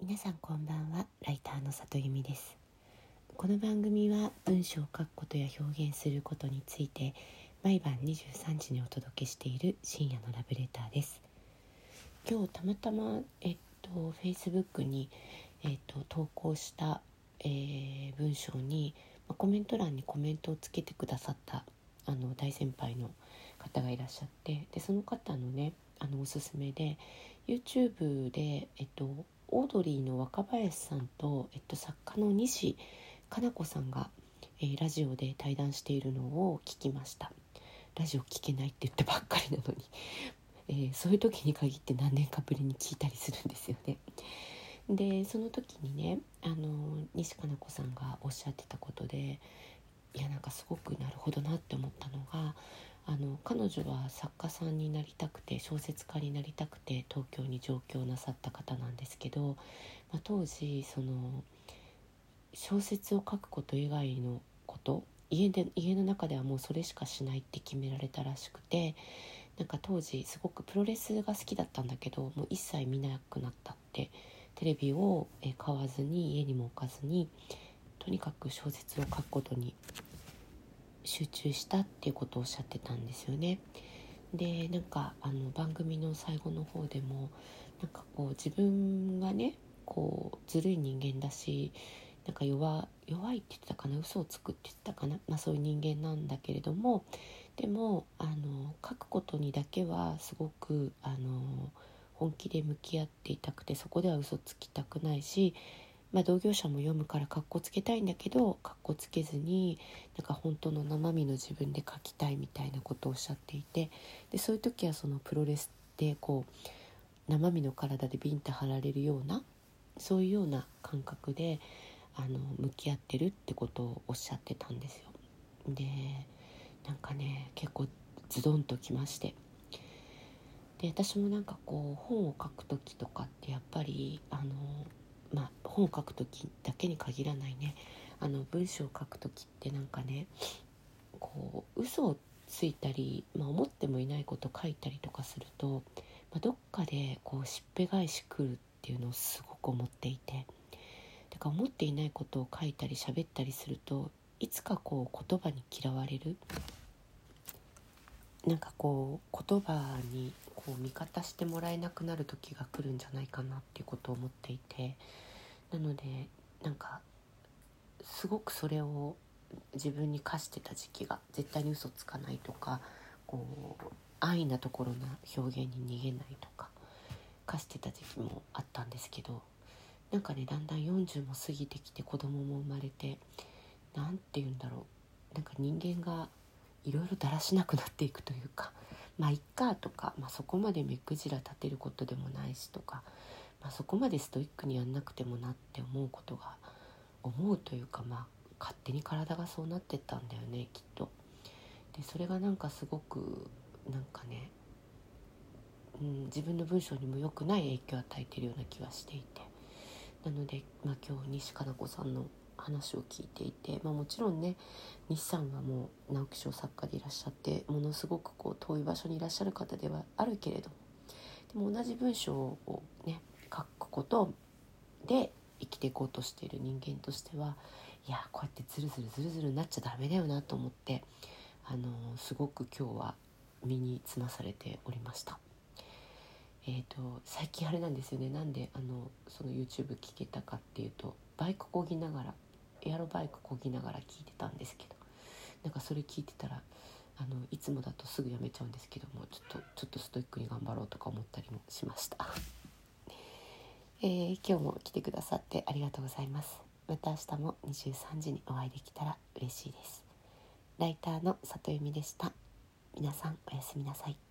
皆さんこんばんは。ライターの里由美です。この番組は文章を書くことや表現することについて毎晩23時にお届けしている深夜のラブレターです。今日たまたまえっと Facebook にえっと投稿した、えー、文章に、コメント欄にコメントをつけてくださったあの大先輩の方がいらっしゃってでその方のねあのおすすめで YouTube で、えっと、オードリーの若林さんと、えっと、作家の西加奈子さんが、えー、ラジオで対談しているのを聞きました。ラジオ聞けないって言ってばっかりなのに、えー、そういう時に限って何年かぶりに聞いたりするんですよね。でその時にねあの西加奈子さんがおっしゃってたことでいやなんかすごくなるほどなって思ったのがあの彼女は作家さんになりたくて小説家になりたくて東京に上京なさった方なんですけど、まあ、当時その小説を書くこと以外のこと家で家の中ではもうそれしかしないって決められたらしくてなんか当時すごくプロレスが好きだったんだけどもう一切見なくなったってテレビを買わずに家にも置かずにとにかく小説を書くことに集中したっていうことをおっしゃってたんですよね。でなんかあの番組の最後の方でもなんかこう自分がねこうずるい人間だしなんか弱弱いって言ってたかな嘘をつくって言ってたかな、まあ、そういう人間なんだけれどもでもあの書くことにだけはすごくあの本気で向き合っていたくてそこでは嘘つきたくないしまあ、同業者も読むからかっこつけたいんだけどかっこつけずになんか本当の生身の自分で書きたいみたいなことをおっしゃっていてでそういう時はそのプロレスでこう生身の体でビンタ張られるようなそういうような感覚であの向き合ってるってことをおっしゃってたんですよ。でなんかね結構ズドンときましてで私もなんかこう本を書く時とかってやっぱりあのまあ、本を書く時だけに限らないね。あの文章を書く時ってなんかねこう嘘をついたり、まあ、思ってもいないこと書いたりとかすると、まあ、どっかでこうしっぺ返し来るっていうのをすごく思っていて。だから思っていないことを書いたり喋ったりするといつかこう言葉に嫌われる。なんかこう言葉にこう味方してもらえなくなる時が来るんじゃないかなっていうことを思っていてなのでなんかすごくそれを自分に課してた時期が絶対に嘘つかないとかこう安易なところな表現に逃げないとか課してた時期もあったんですけどなんかねだんだん40も過ぎてきて子供も生まれて何て言うんだろう。なんか人間がいろいろだらしなくなっていくというかまあいっかとか、まあ、そこまで目くじら立てることでもないしとか、まあ、そこまでストイックにやんなくてもなって思うことが思うというかまあ勝手に体がそうなってったんだよねきっと。でそれがなんかすごくなんかね、うん、自分の文章にも良くない影響を与えてるような気はしていてなので、まあ、今日西加奈子さんの話を聞いていて、まあ、もちろんね西さんはもう直木賞作家でいらっしゃってものすごくこう遠い場所にいらっしゃる方ではあるけれどでも同じ文章をね書くことで生きていこうとしている人間としてはいやこうやってズルズルズルズルになっちゃダメだよなと思ってあのすごく今日は身につまされておりました。えーと、最近あれなんですよねなんであのその YouTube 聞けたかっていうとバイクこぎながらエアロバイクこぎながら聞いてたんですけど。なんかそれ聞いてたらあのいつもだとすぐやめちゃうんですけどもちょっとちょっとストイックに頑張ろうとか思ったりもしました、えー、今日も来てくださってありがとうございます。また明日も23時にお会いできたら嬉しいです。ライターの里由美でした。皆さんおやすみなさい。